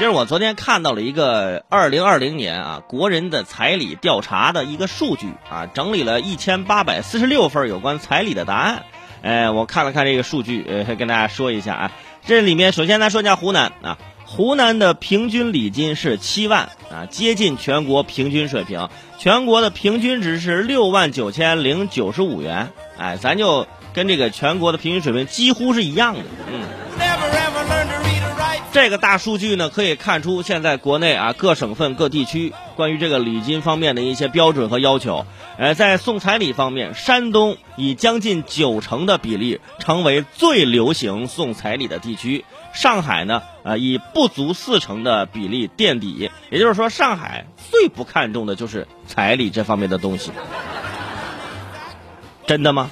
其实我昨天看到了一个二零二零年啊国人的彩礼调查的一个数据啊，整理了一千八百四十六份有关彩礼的答案。哎，我看了看这个数据，呃，跟大家说一下啊。这里面首先来说一下湖南啊，湖南的平均礼金是七万啊，接近全国平均水平。全国的平均值是六万九千零九十五元，哎，咱就跟这个全国的平均水平几乎是一样的，这个大数据呢，可以看出现在国内啊各省份各地区关于这个礼金方面的一些标准和要求。呃，在送彩礼方面，山东以将近九成的比例成为最流行送彩礼的地区。上海呢，呃，以不足四成的比例垫底。也就是说，上海最不看重的就是彩礼这方面的东西。真的吗？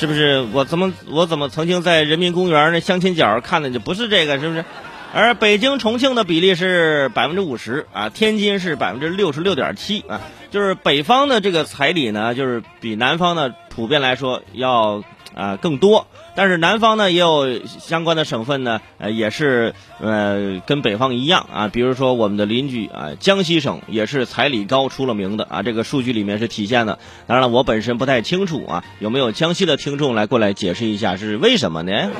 是不是我怎么我怎么曾经在人民公园那相亲角看的就不是这个是不是？而北京、重庆的比例是百分之五十啊，天津是百分之六十六点七啊，就是北方的这个彩礼呢，就是比南方的普遍来说要。啊，更多，但是南方呢也有相关的省份呢，呃，也是呃跟北方一样啊，比如说我们的邻居啊，江西省也是彩礼高出了名的啊，这个数据里面是体现的。当然了，我本身不太清楚啊，有没有江西的听众来过来解释一下是为什么呢？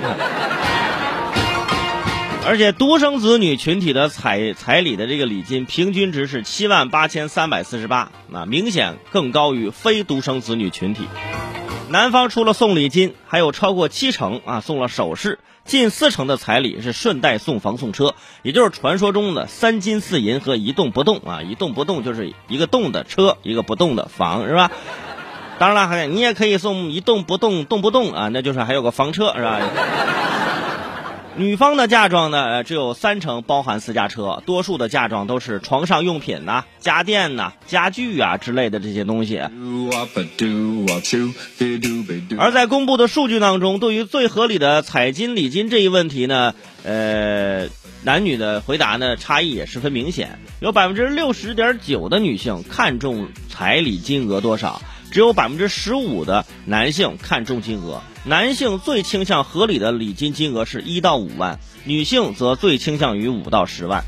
而且独生子女群体的彩彩礼的这个礼金平均值是七万八千三百四十八，啊，明显更高于非独生子女群体。男方除了送礼金，还有超过七成啊送了首饰，近四成的彩礼是顺带送房送车，也就是传说中的三金四银和一动不动啊，一动不动就是一个动的车，一个不动的房，是吧？当然了，你也可以送一动不动动不动啊，那就是还有个房车，是吧？女方的嫁妆呢，只有三成包含私家车，多数的嫁妆都是床上用品呐、家电呐、家具啊之类的这些东西。而在公布的数据当中，对于最合理的彩金礼金这一问题呢，呃，男女的回答呢差异也十分明显，有百分之六十点九的女性看重彩礼金额多少。只有百分之十五的男性看重金额，男性最倾向合理的礼金金额是一到五万，女性则最倾向于五到十万。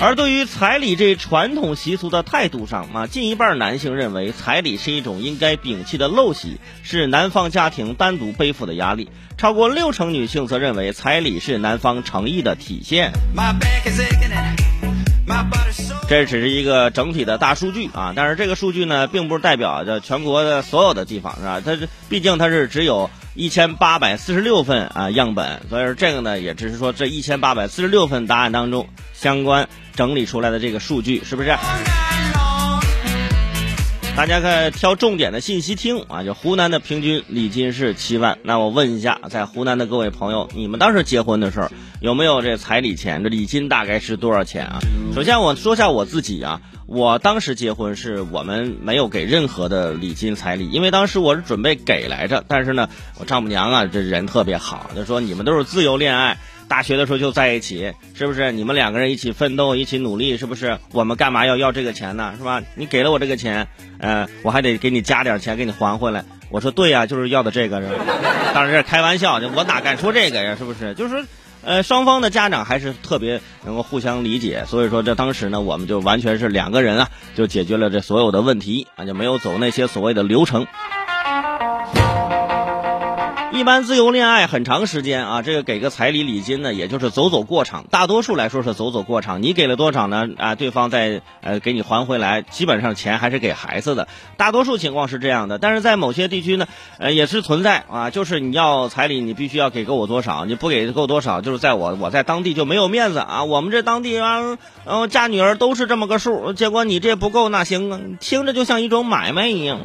而对于彩礼这传统习俗的态度上啊，近一半男性认为彩礼是一种应该摒弃的陋习，是男方家庭单独背负的压力。超过六成女性则认为彩礼是男方诚意的体现。这只是一个整体的大数据啊，但是这个数据呢，并不是代表着全国的所有的地方，是吧？它是毕竟它是只有一千八百四十六份啊样本，所以说这个呢，也只是说这一千八百四十六份答案当中相关整理出来的这个数据，是不是？大家看，挑重点的信息听啊！就湖南的平均礼金是七万，那我问一下，在湖南的各位朋友，你们当时结婚的时候有没有这彩礼钱？这礼金大概是多少钱啊？首先我说下我自己啊，我当时结婚是我们没有给任何的礼金彩礼，因为当时我是准备给来着，但是呢，我丈母娘啊这人特别好，就说你们都是自由恋爱。大学的时候就在一起，是不是？你们两个人一起奋斗，一起努力，是不是？我们干嘛要要这个钱呢？是吧？你给了我这个钱，呃，我还得给你加点钱，给你还回来。我说对呀，就是要的这个是。当然是开玩笑，我哪敢说这个呀？是不是？就是说，呃，双方的家长还是特别能够互相理解，所以说这当时呢，我们就完全是两个人啊，就解决了这所有的问题啊，就没有走那些所谓的流程。一般自由恋爱很长时间啊，这个给个彩礼礼金呢，也就是走走过场。大多数来说是走走过场，你给了多少呢？啊，对方再呃给你还回来，基本上钱还是给孩子的。大多数情况是这样的，但是在某些地区呢，呃也是存在啊，就是你要彩礼，你必须要给够我多少，你不给够多少，就是在我我在当地就没有面子啊。我们这当地啊，然后嫁女儿都是这么个数，结果你这不够，那行啊，听着就像一种买卖一样。